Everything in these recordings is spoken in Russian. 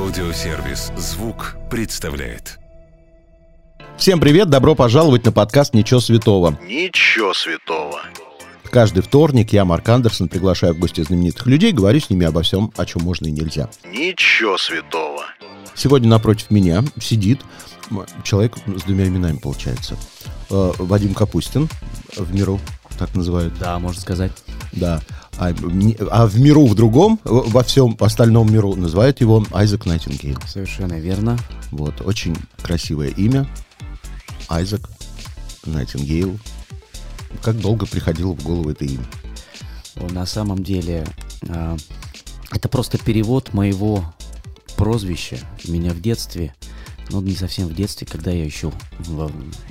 Аудиосервис «Звук» представляет. Всем привет, добро пожаловать на подкаст «Ничего святого». Ничего святого. Каждый вторник я, Марк Андерсон, приглашаю в гости знаменитых людей, говорю с ними обо всем, о чем можно и нельзя. Ничего святого. Сегодня напротив меня сидит человек с двумя именами, получается. Э, Вадим Капустин в миру, так называют. Да, можно сказать. Да. А, а в миру в другом, во всем остальном миру, называют его Айзек Найтингейл. Совершенно верно. Вот, очень красивое имя. Айзек Найтингейл. Как долго приходило в голову это имя? На самом деле, а, это просто перевод моего прозвища. Меня в детстве, ну не совсем в детстве, когда я еще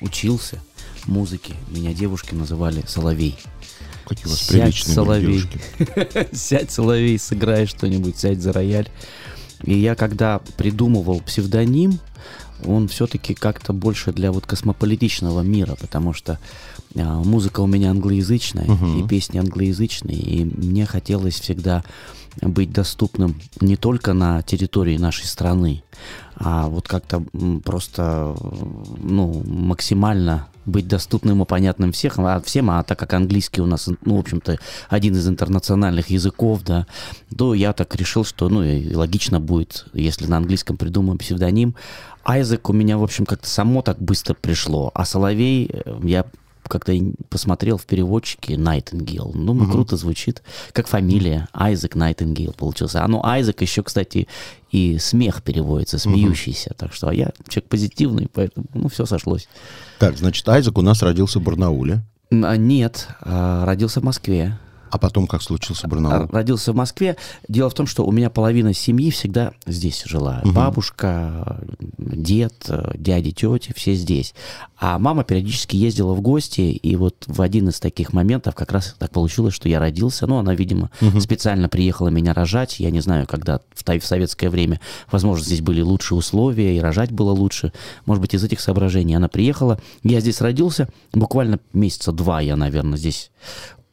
учился музыке, меня девушки называли Соловей. Какие у вас сядь, Соловей. сядь, Соловей, сыграй что-нибудь, сядь за рояль. И я когда придумывал псевдоним, он все-таки как-то больше для вот космополитичного мира, потому что а, музыка у меня англоязычная, uh-huh. и песни англоязычные, и мне хотелось всегда быть доступным не только на территории нашей страны, а вот как-то просто ну, максимально быть доступным и понятным всех, а всем, а так как английский у нас, ну, в общем-то, один из интернациональных языков, да, то я так решил, что, ну, и логично будет, если на английском придумаем псевдоним. Айзек у меня, в общем, как-то само так быстро пришло, а Соловей э, я как-то посмотрел в переводчике Найтингейл. Ну, угу. круто звучит, как фамилия. Айзек Найтингейл получился. А ну, Айзек еще, кстати, и смех переводится, смеющийся. Угу. Так что а я человек позитивный, поэтому, ну, все сошлось. Так, значит, Айзек у нас родился в Барнауле. А, нет, а, родился в Москве. А потом как случился Барнаул? Родился в Москве. Дело в том, что у меня половина семьи всегда здесь жила. Угу. Бабушка, дед, дяди, тети, все здесь. А мама периодически ездила в гости, и вот в один из таких моментов как раз так получилось, что я родился. Ну, она, видимо, угу. специально приехала меня рожать. Я не знаю, когда в, в советское время, возможно, здесь были лучшие условия, и рожать было лучше. Может быть, из этих соображений она приехала. Я здесь родился. Буквально месяца два я, наверное, здесь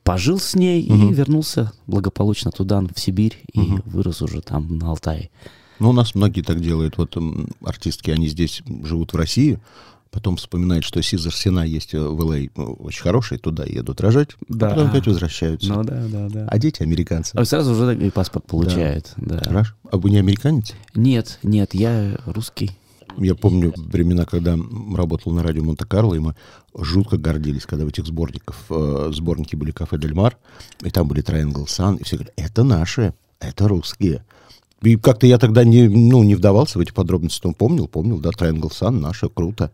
пожил с ней угу. и вернулся благополучно туда, в Сибирь, и угу. вырос уже там на Алтае. Ну, у нас многие так делают. Вот артистки, они здесь живут в России, потом вспоминают, что Сизер Сина есть в ЛА, ну, очень хороший, туда едут рожать, да. потом опять возвращаются. Ну да, да, да. А дети американцы. А сразу уже и паспорт получают. Да. да. Хорошо. А вы не американец? Нет, нет, я русский. Я помню времена, когда работал на радио Монте-Карло, и мы жутко гордились, когда в этих сборниках, э, сборники были «Кафе Дель Мар», и там были «Triangle Sun», и все говорят, это наши, это русские. И как-то я тогда не, ну, не вдавался в эти подробности, но помнил, помнил, да, Triangle Sun, наше, круто.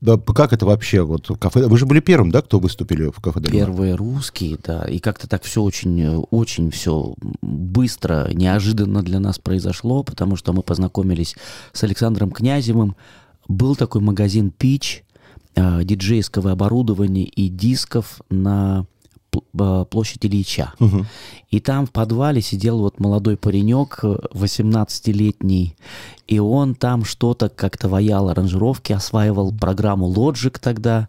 Да, как это вообще? Вот кафе. Вы же были первым, да, кто выступили в кафе Дельмар? Первые русские, да. И как-то так все очень, очень все быстро, неожиданно для нас произошло, потому что мы познакомились с Александром Князевым. Был такой магазин Пич, э, диджейского оборудования и дисков на Э, площадь Ильича. Угу. И там в подвале сидел вот молодой паренек, 18-летний, и он там что-то как-то ваял аранжировки, осваивал программу Logic тогда.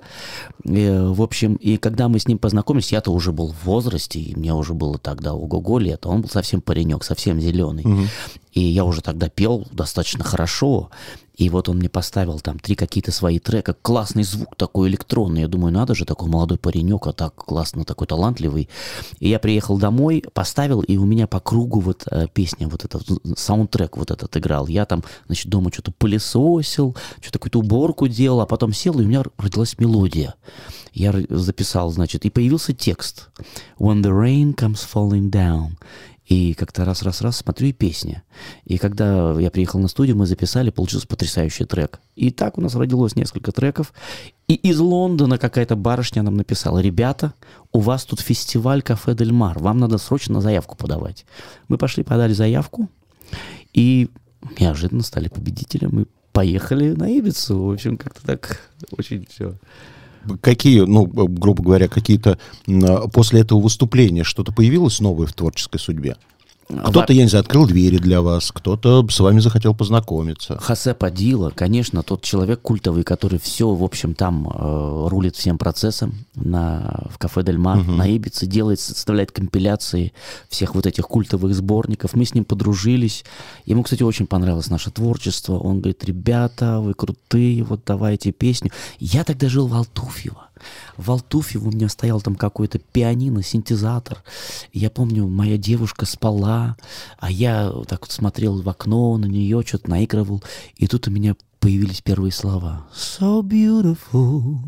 И, э, в общем, и когда мы с ним познакомились, я-то уже был в возрасте, и мне уже было тогда ого-го лет, он был совсем паренек, совсем зеленый. Угу. И я уже тогда пел достаточно хорошо. И вот он мне поставил там три какие-то свои трека. Классный звук такой электронный. Я думаю, надо же, такой молодой паренек, а так классно, такой талантливый. И я приехал домой, поставил, и у меня по кругу вот э, песня, вот этот саундтрек вот этот играл. Я там, значит, дома что-то пылесосил, что-то какую-то уборку делал, а потом сел, и у меня родилась мелодия. Я записал, значит, и появился текст. When the rain comes falling down. И как-то раз-раз-раз смотрю и песня. И когда я приехал на студию, мы записали, получился потрясающий трек. И так у нас родилось несколько треков. И из Лондона какая-то барышня нам написала, ребята, у вас тут фестиваль Кафе Дель Мар, вам надо срочно заявку подавать. Мы пошли, подали заявку, и неожиданно стали победителем, и поехали на Ибицу. В общем, как-то так очень все какие, ну, грубо говоря, какие-то после этого выступления что-то появилось новое в творческой судьбе? Кто-то, я не знаю, открыл двери для вас, кто-то с вами захотел познакомиться. Хосе Падила, конечно, тот человек культовый, который все, в общем, там э, рулит всем процессом на, в кафе Дель Мар, Мгм. на Ибице, делает, составляет компиляции всех вот этих культовых сборников. Мы с ним подружились. Ему, кстати, очень понравилось наше творчество. Он говорит, ребята, вы крутые, вот давайте песню. Я тогда жил в Алтуфьево. В Алтуфьево у меня стоял там какой-то пианино, синтезатор. Я помню, моя девушка спала, а я так вот смотрел в окно на нее, что-то наигрывал. И тут у меня появились первые слова. So beautiful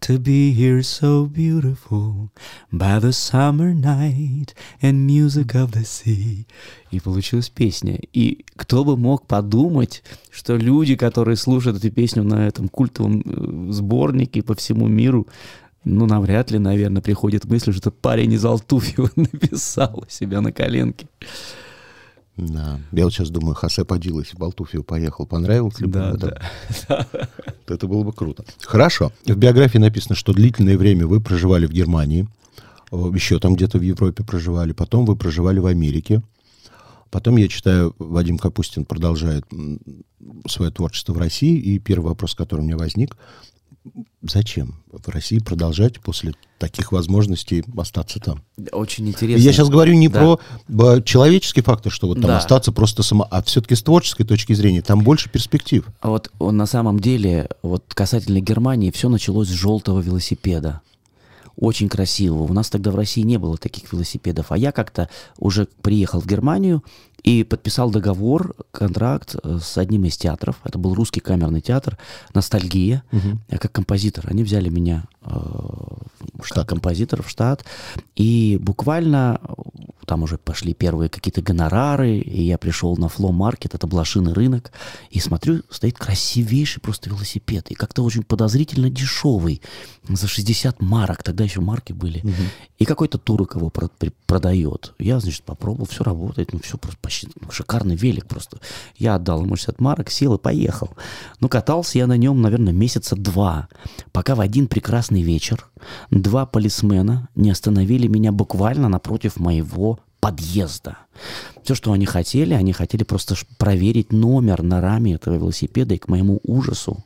to be here, so beautiful by the summer night and music of the sea. И получилась песня. И кто бы мог подумать, что люди, которые слушают эту песню на этом культовом э, сборнике по всему миру, ну, навряд ли, наверное, приходит к мысли, что парень из Алтуфьева написал себя на коленке. Да. Я вот сейчас думаю, Хосе Падила, если бы Алтуфьево поехал, понравилось ли бы Да, ему, да. то это было бы круто. Хорошо. В биографии написано, что длительное время вы проживали в Германии, э, еще там где-то в Европе проживали, потом вы проживали в Америке. Потом я читаю, Вадим Капустин продолжает свое творчество в России, и первый вопрос, который у меня возник, зачем в России продолжать после таких возможностей остаться там? Очень интересно. я сейчас говорю не Да. про человеческий фактор, что вот там Да. остаться просто само, а все-таки с творческой точки зрения там больше перспектив. А Вот он на самом деле, вот касательно Германии, все началось с желтого велосипеда. Очень красивого. У нас тогда в России не было таких велосипедов. А я как-то уже приехал в Германию и подписал договор, контракт э, с одним из театров. Это был русский камерный театр «Ностальгия». Я как композитор. Они взяли меня э, в штат композитора в штат. И буквально э, там уже пошли первые какие-то гонорары, и я пришел на Фло Маркет, это блошиный рынок, и смотрю, стоит красивейший просто велосипед, и как-то очень подозрительно дешевый, за 60 марок, тогда еще марки были, и какой-то турок его продает. Я, значит, попробовал, все работает, ну все просто почти, ну, шикарный велик просто. Я отдал ему 60 марок, сел и поехал. Ну, катался я на нем, наверное, месяца два, пока в один прекрасный вечер два полисмена не остановили меня буквально напротив моего подъезда. Все, что они хотели, они хотели просто проверить номер на раме этого велосипеда, и к моему ужасу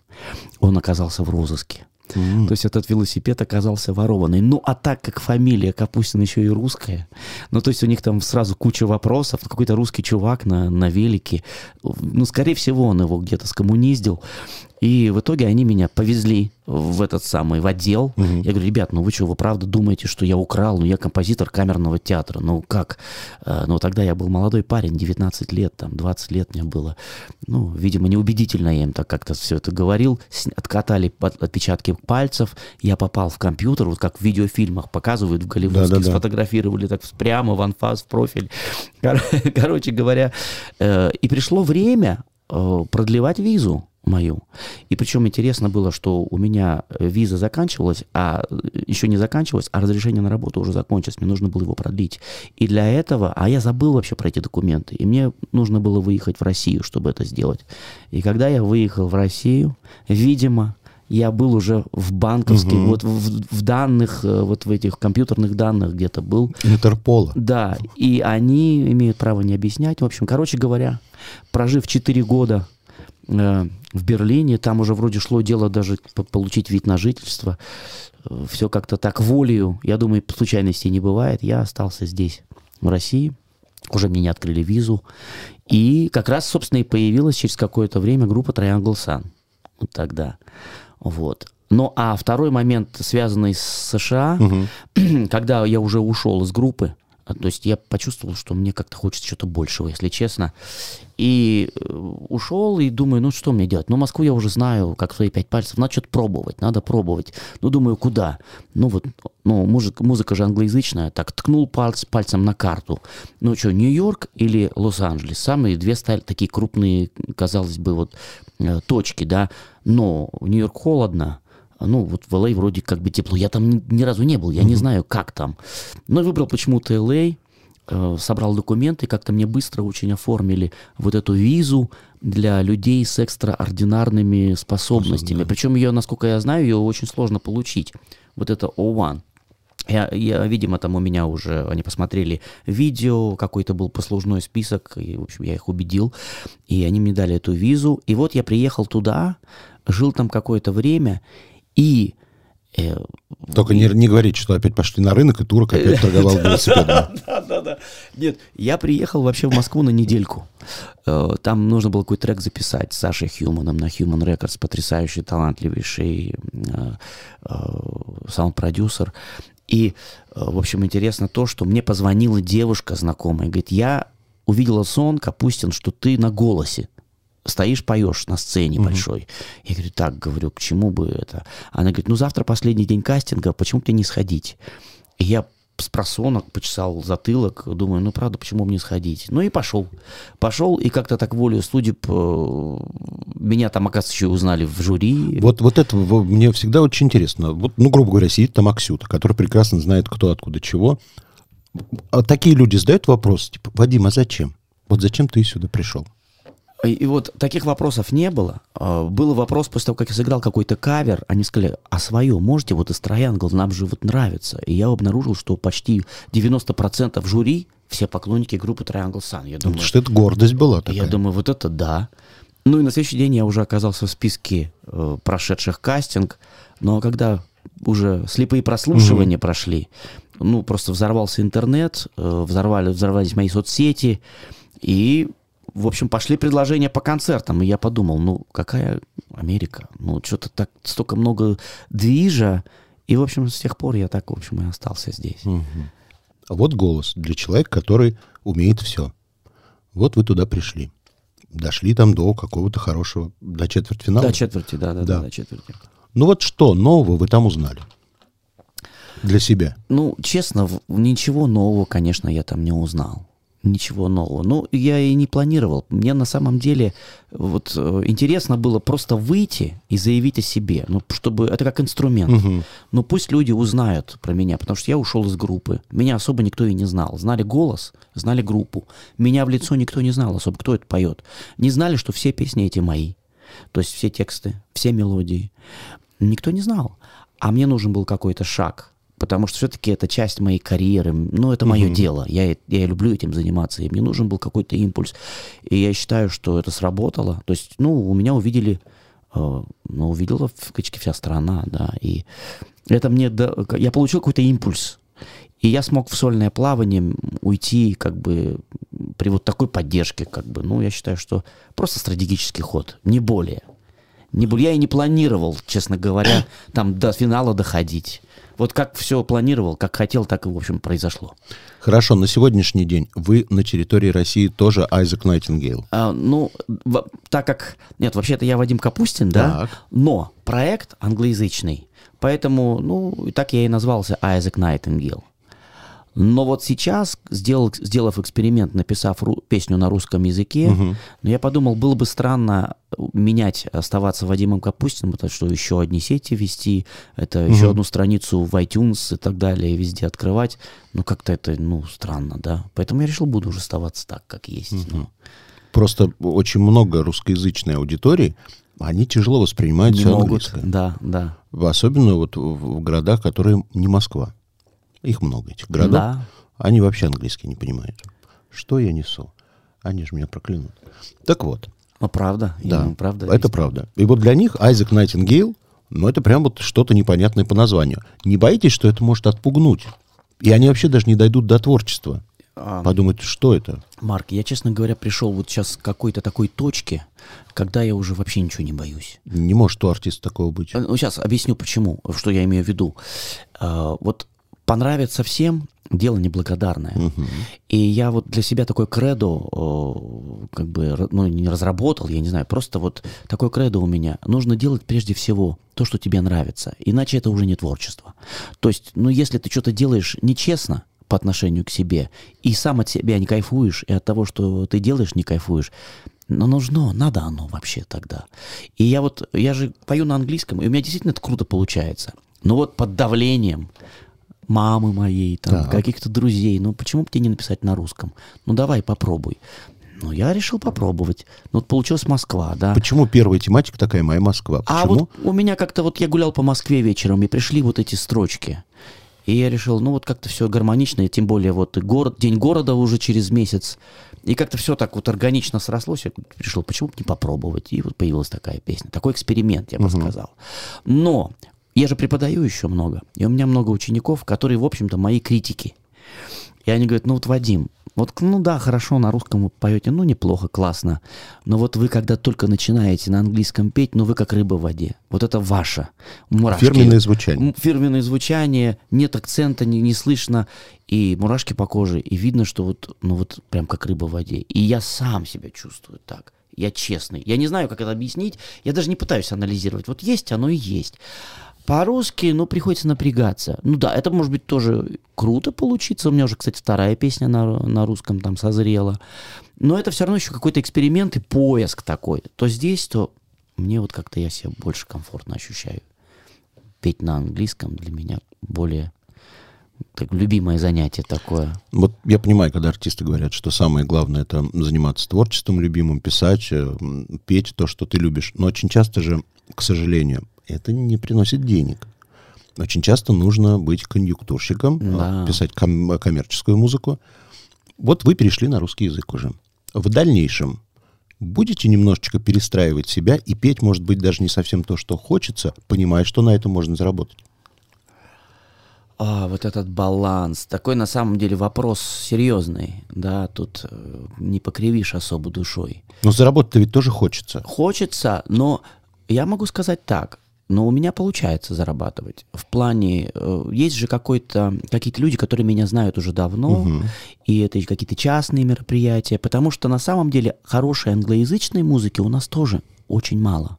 он оказался в розыске. То есть этот велосипед оказался ворованный. Ну, а так как фамилия Капустин еще и русская, ну, то есть у них там сразу куча вопросов. Какой-то русский чувак на, на велике. Ну, скорее всего, он его где-то скоммуниздил. И в итоге они меня повезли в этот самый, в отдел. Я говорю, ребят, ну вы что, вы правда думаете, что я украл? Ну, я композитор камерного театра. Ну, как? Э, Ну, тогда я был молодой парень, 19 лет, там, 20 лет мне было. Ну, видимо, неубедительно я им так как-то все это говорил. Откатали отпечатки пальцев. Я попал в компьютер, вот как в видеофильмах показывают, в голливудских Да-да-да. сфотографировали так прямо в анфас, в профиль. Кор- Короче говоря, э, и пришло время э, продлевать визу мою. И причем интересно было, что у меня э, виза заканчивалась, а э, еще не заканчивалась, а разрешение на работу уже закончилось, мне нужно было его продлить. И для этого, а я забыл вообще про эти документы, и мне нужно было выехать в Россию, чтобы это сделать. И когда я выехал в Россию, видимо, я был уже в банковских, вот в, в данных, э, вот в этих компьютерных данных где-то был, Интерпола. да, и они имеют право не объяснять. В общем, короче говоря, прожив 4 года в Берлине, там уже вроде шло дело даже по- получить вид на жительство. Все как-то так волею, я думаю, случайностей не бывает. Я остался здесь, в России. Уже мне не открыли визу. И как раз, собственно, и появилась через какое-то время группа Triangle Sun. Вот тогда. Вот. Ну, а второй момент, связанный с США, когда я уже ушел из группы, то есть я почувствовал, что мне как-то хочется чего-то большего, если честно. И э, ушел, и думаю, ну что мне делать? Ну, Москву я уже знаю, как свои пять пальцев. Надо что-то пробовать, надо пробовать. Ну, думаю, куда? Ну, вот, ну, музыка, музыка же англоязычная. Так, ткнул пальц, пальцем на карту. Ну, что, Нью-Йорк или Лос-Анджелес? Самые две стали такие крупные, казалось бы, вот э, точки, да. Но в Нью-Йорк холодно, ну, вот в LA вроде как бы тепло. Я там ни, ни разу не был, я не знаю, как там. Но выбрал почему-то LA, э, собрал документы, как-то мне быстро очень оформили вот эту визу для людей с экстраординарными способностями. Причем ее, насколько я знаю, ее очень сложно получить. Вот это O1. Я, я, видимо, там у меня уже они посмотрели видео, какой-то был послужной список, и, в общем, я их убедил, и они мне дали эту визу. И вот я приехал туда, жил там какое-то время, и э, Только не, не говорите, что опять пошли на рынок, и турок опять торговал велосипедом. да, да, да. Нет, я приехал вообще в Москву на недельку. Э, Там нужно было какой-то трек записать с Сашей Хьюманом на Human Records, потрясающий, талантливейший э, э, саунд-продюсер. И, в общем, интересно то, что мне позвонила девушка знакомая, говорит, я увидела сон, Капустин, что ты на голосе стоишь, поешь на сцене большой. Я говорю, так, говорю, к чему бы это? Она говорит, ну завтра последний день кастинга, почему бы тебе не сходить? И я с просонок почесал затылок, думаю, ну правда, почему бы не сходить? Ну и пошел. Пошел, и как-то так волю судеб э, меня там, оказывается, еще узнали в жюри. Вот, вот это мне всегда очень интересно. Вот, ну, грубо говоря, сидит там Аксюта, который прекрасно знает, кто откуда чего. А такие люди задают вопрос, типа, Вадим, а зачем? Вот зачем ты сюда пришел? И, и вот таких вопросов не было. А, Был вопрос после того, как я сыграл какой-то кавер, они сказали, а свое можете, вот из Троянгл, нам же вот нравится. И я обнаружил, что почти 90% жюри все поклонники группы Triangle Sun. Я думаю, что это гордость была такая. я думаю, вот это да. Ну и на следующий день я уже оказался в списке э, прошедших кастинг, но когда уже слепые прослушивания прошли, ну просто взорвался интернет, э, взорвали, взорвались мои соцсети, и, в общем, пошли предложения по концертам, и я подумал, ну какая Америка, ну что-то так столько много движа, и, в общем, с тех пор я так, в общем, и остался здесь. А Вот голос для человека, который умеет все. Вот вы туда пришли. Дошли там до какого-то хорошего, до четвертьфинала. До четверти, да, да, да, Да. до четверти. Ну вот что нового вы там узнали? Для себя. Ну, честно, ничего нового, конечно, я там не узнал. Ничего нового. Ну, я и не планировал. Мне на самом деле вот э, интересно было просто выйти и заявить о себе. Ну, чтобы это как инструмент. Ну, пусть люди узнают про меня, потому что я ушел из группы. Меня особо никто и не знал. Знали голос, знали группу. Меня в лицо никто не знал особо, кто это поет. Не знали, что все песни эти мои. То есть все тексты, все мелодии. Никто не знал. А мне нужен был какой-то шаг. Потому что все-таки это часть моей карьеры. Ну, это мое дело. Я, я люблю этим заниматься. И мне нужен был какой-то импульс. И я считаю, что это сработало. То есть, ну, у меня увидели, э, ну, увидела фактически вся страна, да. И это мне, да- я получил какой-то импульс. И я смог в сольное плавание уйти как бы при вот такой поддержке, как бы, ну, я считаю, что просто стратегический ход, не более. Не более. Я и не планировал, честно говоря, там до финала доходить. Вот как все планировал, как хотел, так и, в общем, произошло. Хорошо, на сегодняшний день вы на территории России тоже Айзек Найтингейл. А, ну, в- так как... Нет, вообще-то я Вадим Капустин, да? Так. Но проект англоязычный. Поэтому, ну, и так я и назвался Айзек Найтингел. Но вот сейчас, сделал, сделав эксперимент, написав ру- песню на русском языке, ну, я подумал, было бы странно менять, оставаться Вадимом Капустиным, потому что еще одни сети вести, это еще одну страницу в iTunes и так далее, везде открывать. Ну, как-то это, ну, странно, да. Поэтому я решил, буду уже оставаться так, как есть. ну. Просто очень много русскоязычной аудитории, они тяжело воспринимают Не все могут, английское. да, да. Особенно вот в городах, которые не Москва. Их много, этих городов. Да. Они вообще английский не понимают. Что я несу? Они же меня проклянут. Так вот, Ну, правда, да, правда. это есть. правда. И вот для них Айзек Найтингейл, ну, это прям вот что-то непонятное по названию. Не боитесь, что это может отпугнуть? И они вообще даже не дойдут до творчества. А, Подумают, что это? Марк, я, честно говоря, пришел вот сейчас к какой-то такой точке, когда я уже вообще ничего не боюсь. Не может у артиста такого быть. Ну, сейчас объясню, почему, что я имею в виду. А, Вот понравится всем дело неблагодарное. И я вот для себя такой кредо, о, как бы, ну, не разработал, я не знаю, просто вот такой кредо у меня. Нужно делать прежде всего то, что тебе нравится, иначе это уже не творчество. То есть, ну, если ты что-то делаешь нечестно по отношению к себе, и сам от себя не кайфуешь, и от того, что ты делаешь, не кайфуешь, но нужно, надо оно вообще тогда. И я вот, я же пою на английском, и у меня действительно это круто получается. Но вот под давлением мамы моей, там, Так. каких-то друзей, ну почему бы тебе не написать на русском? Ну давай, попробуй. Ну, я решил попробовать. Ну, вот получилась Москва, да. Почему первая тематика такая «Моя Москва»? А Почему? вот у меня как-то вот я гулял по Москве вечером, и пришли вот эти строчки. И я решил, ну вот как-то все гармонично, и тем более вот и город, день города уже через месяц. И как-то все так вот органично срослось. Я решил, почему бы не попробовать. И вот появилась такая песня. Такой эксперимент, я бы сказал. Но я же преподаю еще много. И у меня много учеников, которые, в общем-то, мои критики. И они говорят, ну вот, Вадим, вот, ну да, хорошо, на русском вы поете, ну неплохо, классно. Но вот вы, когда только начинаете на английском петь, ну вы как рыба в воде. Вот это ваше. Мурашки. Фирменное звучание. Фирменное звучание, нет акцента, не, не слышно. И мурашки по коже. И видно, что вот, ну вот прям как рыба в воде. И я сам себя чувствую так. Я честный. Я не знаю, как это объяснить. Я даже не пытаюсь анализировать. Вот есть оно и есть. По-русски, ну, приходится напрягаться. Ну да, это может быть тоже круто получиться. У меня уже, кстати, вторая песня на, на русском там созрела. Но это все равно еще какой-то эксперимент и поиск такой. То здесь, то мне вот как-то я себя больше комфортно ощущаю. Петь на английском для меня более так, любимое занятие такое. Вот я понимаю, когда артисты говорят, что самое главное это заниматься творчеством любимым, писать, э, петь то, что ты любишь. Но очень часто же, к сожалению, это не приносит денег. Очень часто нужно быть конъюнктурщиком, э, Да. писать ком- коммерческую музыку. Вот вы перешли на русский язык уже. В дальнейшем будете немножечко перестраивать себя и петь, может быть, даже не совсем то, что хочется, понимая, что на этом можно заработать. А, вот этот баланс. Такой на самом деле вопрос серьезный. Да, тут э, не покривишь особо душой. Но заработать-то ведь тоже хочется. Хочется, но я могу сказать так. Но у меня получается зарабатывать. В плане, э, есть же какой-то, какие-то люди, которые меня знают уже давно, и это какие-то частные мероприятия, потому что на самом деле хорошей англоязычной музыки у нас тоже очень мало.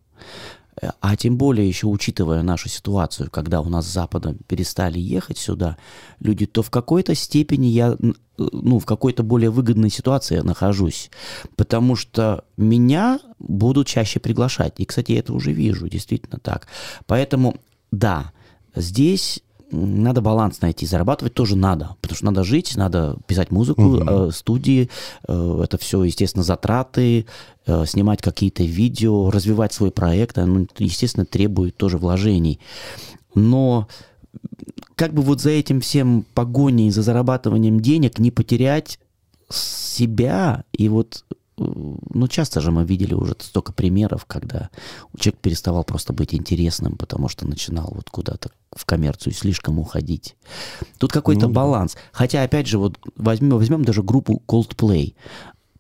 А тем более еще учитывая нашу ситуацию, когда у нас с Запада перестали ехать сюда, люди, то в какой-то степени я, ну, в какой-то более выгодной ситуации нахожусь. Потому что меня будут чаще приглашать. И, кстати, я это уже вижу, действительно так. Поэтому, да, здесь надо баланс найти. Зарабатывать тоже надо, потому что надо жить, надо писать музыку, э, студии, э, это все, естественно, затраты, э, снимать какие-то видео, развивать свой проект, оно, естественно, требует тоже вложений. Но как бы вот за этим всем погоней, за зарабатыванием денег не потерять себя и вот ну, часто же мы видели уже столько примеров, когда человек переставал просто быть интересным, потому что начинал вот куда-то в коммерцию слишком уходить. Тут какой-то Ну баланс. Хотя, опять же, вот возьмем, возьмем даже группу Coldplay.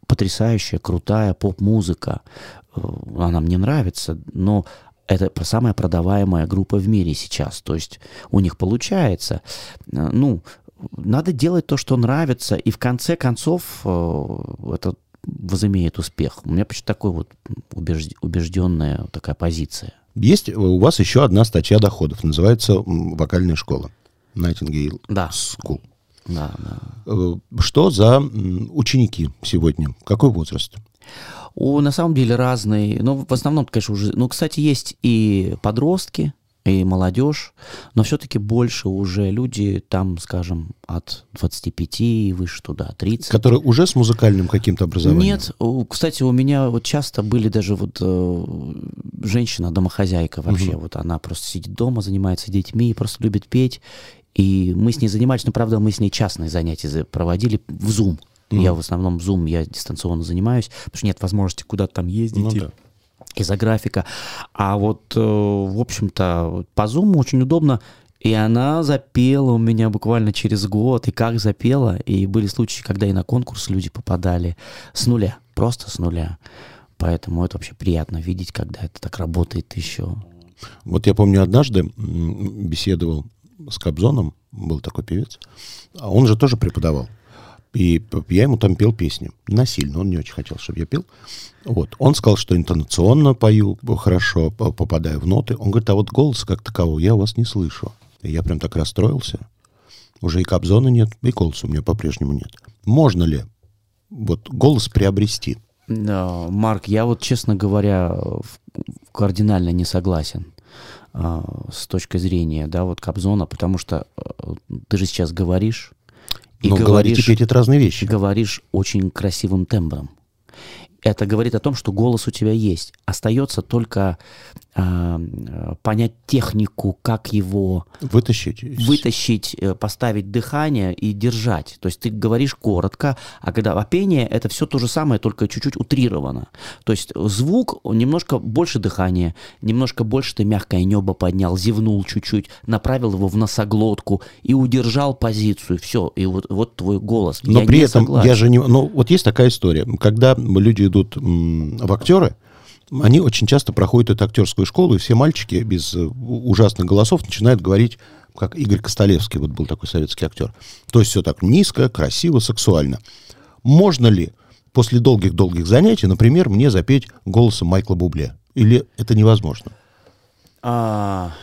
Потрясающая, крутая поп-музыка. Э, Она мне нравится, но это самая продаваемая группа в мире сейчас. То есть у них получается. Э, Ну, надо делать то, что нравится, и в конце концов э, это возымеет успех. У меня почти такой вот убежд- убежденная такая позиция. Есть у вас еще одна статья доходов, называется «Вокальная школа». Nightingale Да. School. Да, да. Э, Что за ученики сегодня? Какой возраст? У, на самом деле разные, ну, в основном, конечно, уже, ну, кстати, есть и подростки, и молодежь, но все-таки больше уже люди там, скажем, от 25 и выше туда, 30. Которые уже с музыкальным каким-то образованием? Нет, кстати, у меня вот часто были даже вот э, женщина, домохозяйка вообще, вот она просто сидит дома, занимается детьми, просто любит петь, и мы с ней занимались, но правда мы с ней частные занятия за- проводили в Zoom. Я в основном Zoom, я дистанционно занимаюсь, потому что нет возможности куда-то там ездить. Ну и- да. Из-за графика. А вот, э, в общем-то, по Zoom очень удобно. И она запела у меня буквально через год. И как запела. И были случаи, когда и на конкурс люди попадали с нуля. Просто с нуля. Поэтому это вообще приятно видеть, когда это так работает еще. Вот я помню, однажды беседовал с Кобзоном, был такой певец, а он же тоже преподавал. И я ему там пел песни. Насильно, он не очень хотел, чтобы я пел. Вот. Он сказал, что интонационно пою хорошо, попадаю в ноты. Он говорит, а вот голоса как такового я у вас не слышу. И я прям так расстроился. Уже и Кобзона нет, и голоса у меня по-прежнему нет. Можно ли вот голос приобрести? Марк, я вот, честно говоря, кардинально не согласен а, с точки зрения, да, вот Кобзона, потому что э, ты же сейчас говоришь, и Но и говоришь, петь — это разные вещи. говоришь очень красивым тембром. Это говорит о том, что голос у тебя есть. Остается только э, понять технику, как его Вытащить. вытащить, э, поставить дыхание и держать. То есть ты говоришь коротко, а когда а пение это все то же самое, только чуть-чуть утрировано. То есть звук немножко больше дыхания, немножко больше ты мягкое небо поднял, зевнул чуть-чуть, направил его в носоглотку и удержал позицию. Все, и вот, вот твой голос. Но Я при этом согласен. я же не... Ну, вот есть такая история. Когда люди идут в актеры, они очень часто проходят эту актерскую школу, и все мальчики без э, ужасных голосов начинают говорить, как Игорь Костолевский, вот был такой советский актер. То есть все так низко, красиво, сексуально. Можно ли после долгих-долгих занятий, например, мне запеть голосом Майкла Бубле? Или это невозможно? А,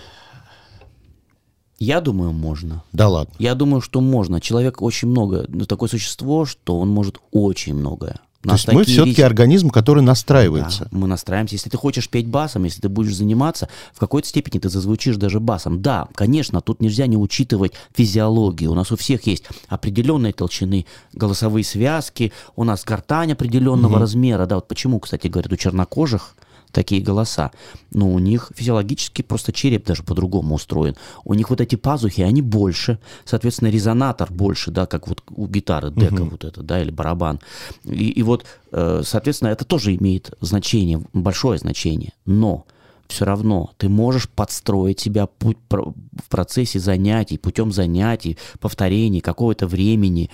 я думаю, можно. Да ладно. Я думаю, что можно. Человек очень много, ну, такое существо, что он может очень многое. То есть мы все-таки организм, который настраивается. Да, мы настраиваемся. Если ты хочешь петь басом, если ты будешь заниматься, в какой-то степени ты зазвучишь даже басом. Да, конечно, тут нельзя не учитывать физиологию. У нас у всех есть определенные толщины голосовые связки, у нас гортань определенного размера. Да, вот почему, кстати, говорят, у чернокожих такие голоса. Но у них физиологически просто череп даже по-другому устроен. У них вот эти пазухи, они больше, соответственно, резонатор больше, да, как вот у гитары дека вот это, да, или барабан. И, и вот, э, соответственно, это тоже имеет значение, большое значение. Но все равно ты можешь подстроить себя путь в процессе занятий, путем занятий, повторений, какого-то времени,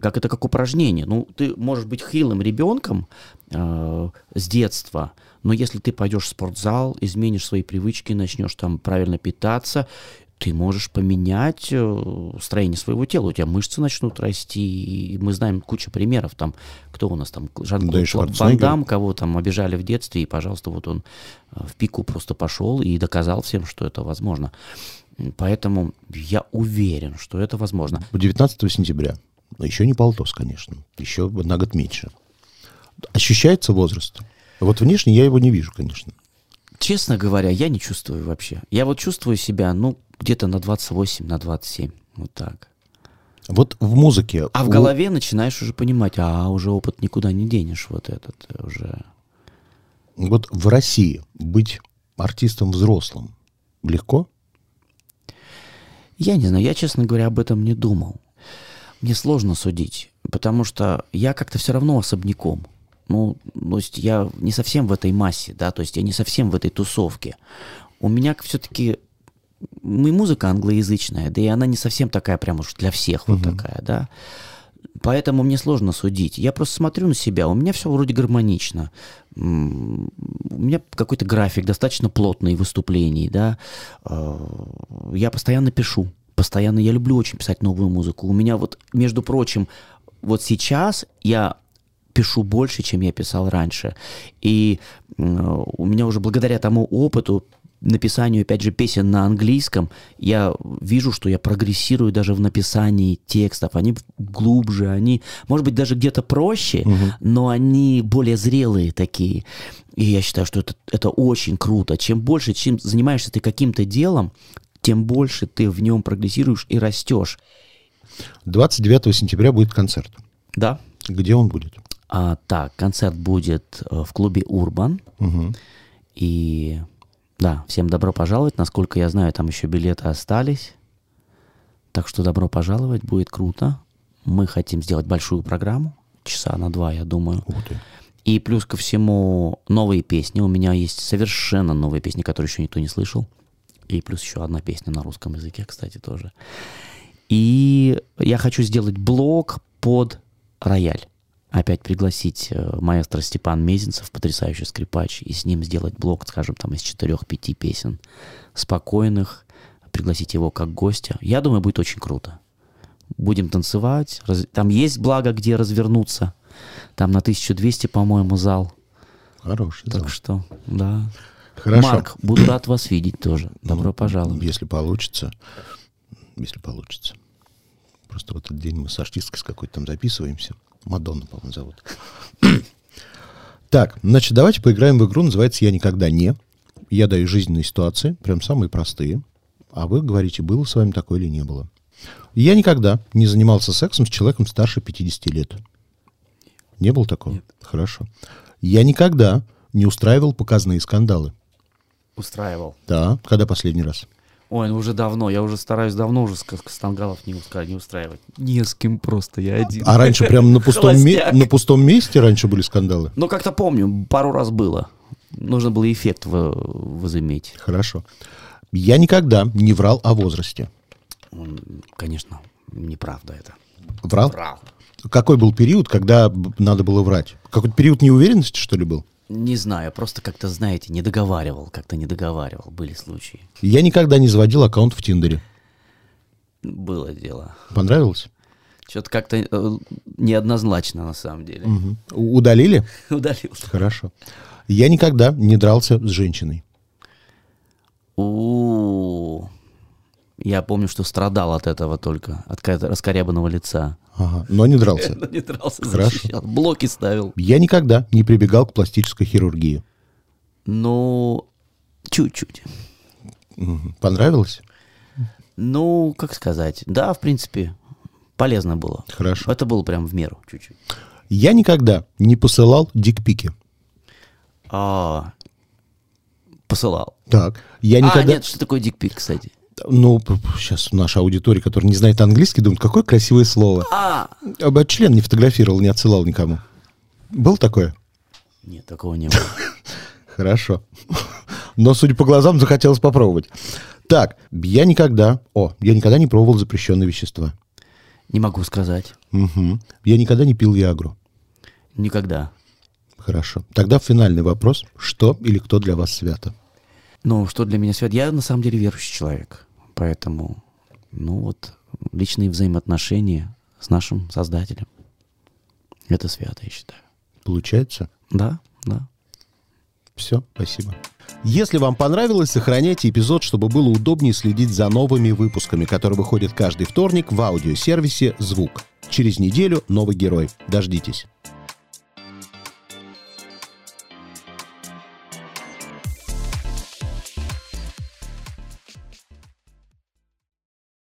как это как упражнение. Ну, ты можешь быть хилым ребенком э, с детства, но если ты пойдешь в спортзал, изменишь свои привычки, начнешь там правильно питаться, ты можешь поменять э, строение своего тела, у тебя мышцы начнут расти, и мы знаем кучу примеров, там, кто у нас там, Да и Жан-Клод Ван кого там обижали в детстве, и, пожалуйста, вот он э, в пику просто пошел и доказал всем, что это возможно. Поэтому я уверен, что это возможно. 19 сентября. Еще не полтос, конечно. Еще на год меньше. Ощущается возраст? Вот внешне я его не вижу, конечно. Честно говоря, я не чувствую вообще. Я вот чувствую себя, ну, где-то на 28, на 27. Вот так. Вот в музыке... А в голове начинаешь уже понимать, а уже опыт никуда не денешь, вот этот э, уже. Вот в России быть артистом взрослым легко? Я не знаю, я, честно говоря, об этом не думал. Мне сложно судить, потому что я как-то все равно особняком. Ну, то есть я не совсем в этой массе, да, то есть я не совсем в этой тусовке. У меня все-таки мы музыка англоязычная, да и она не совсем такая прям уж для всех вот такая, да. Поэтому мне сложно судить. Я просто смотрю на себя, у меня все вроде гармонично. У меня какой-то график достаточно плотный выступлений, да. Э, Я постоянно пишу. Постоянно я люблю очень писать новую музыку. У меня вот, между прочим, вот сейчас я пишу больше, чем я писал раньше. И у меня уже благодаря тому опыту, написанию, опять же, песен на английском, я вижу, что я прогрессирую даже в написании текстов. Они глубже, они, может быть, даже где-то проще, но они более зрелые такие. И я считаю, что это, это очень круто. Чем больше, чем занимаешься ты каким-то делом, тем больше ты в нем прогрессируешь и растешь. 29 сентября будет концерт. Да? Где он будет? А, так, концерт будет э, в клубе Урбан. Мгм. И да, всем добро пожаловать. Насколько я знаю, там еще билеты остались. Так что добро пожаловать, будет круто. Мы хотим сделать большую программу, часа на два, я думаю. Ух ты. И плюс ко всему новые песни. У меня есть совершенно новые песни, которые еще никто не слышал. И плюс еще одна песня на русском языке, кстати, тоже. И я хочу сделать блог под рояль. Опять пригласить э, маэстро Степан Мезенцев, потрясающий скрипач, и с ним сделать блог, скажем, там из четырех-пяти песен спокойных, пригласить его как гостя. Я думаю, будет очень круто. Будем танцевать. раз- Там есть благо, где развернуться. Там на 1200, по-моему, зал. Хороший Так зал. что, да. Хорошо. Марк, буду рад вас видеть тоже. Добро Ну, пожаловать. Если получится. Если получится. Просто в этот день мы с артисткой с какой-то там записываемся. Мадонна, по-моему, зовут. Так, значит, давайте поиграем в игру. Называется «Я никогда не». Я даю жизненные ситуации, прям самые простые. А вы говорите, было с вами такое или не было. Я никогда не занимался сексом с человеком старше 50 лет. Не было такого? Нет. Хорошо. Я никогда не устраивал показные скандалы. Устраивал. Да, когда последний раз? Ой, ну уже давно, я уже стараюсь давно уже скандалов не, устра- не устраивать. Не с кем просто, я один. А раньше прям на пустом, ме- на пустом месте раньше были скандалы? Ну, как-то помню, пару раз было. Нужно было эффект во- возыметь. Хорошо. Я никогда не врал о возрасте. Он, конечно, неправда это. Врал? Врал. Какой был период, когда надо было врать? Какой-то период неуверенности, что ли, был? Не знаю, просто как-то, знаете, не договаривал, как-то не договаривал, были случаи. Я никогда не заводил аккаунт в Тиндере. Было дело. Понравилось? Что-то как-то э, неоднозначно на самом деле. Мгм. У- Удалили? Удалил. Хорошо. Я никогда не дрался с женщиной. Я помню, что страдал от этого только, от раскорябанного лица. Ага, но не дрался. Но не дрался, защищал. Блоки ставил. Я никогда не прибегал к пластической хирургии. Ну, чуть-чуть. Понравилось? Ну, как сказать, да, в принципе, полезно было. Хорошо. Это было прям в меру чуть-чуть. Я никогда не посылал дикпики. А, посылал. Так. Я А, никогда... нет, что такое дикпик, кстати? Ну, сейчас наша аудитория, которая не знает английский, думает, какое красивое слово. А, А член не фотографировал, не отсылал никому. Был такое? нет, такого не было. Хорошо. Но, судя по глазам, захотелось попробовать. Так, я никогда... О, я никогда не пробовал запрещенные вещества. Не могу сказать. Мгм. Я никогда не пил Виагру. Никогда. Хорошо. Тогда финальный вопрос. Что или кто для вас свято? Ну, что для меня свят? Я на самом деле верующий человек. Поэтому, ну вот, личные взаимоотношения с нашим Создателем. Это свято, я считаю. Получается? Да, да. Все, спасибо. Если вам понравилось, сохраняйте эпизод, чтобы было удобнее следить за новыми выпусками, которые выходят каждый вторник в аудиосервисе «Звук». Через неделю новый герой. Дождитесь.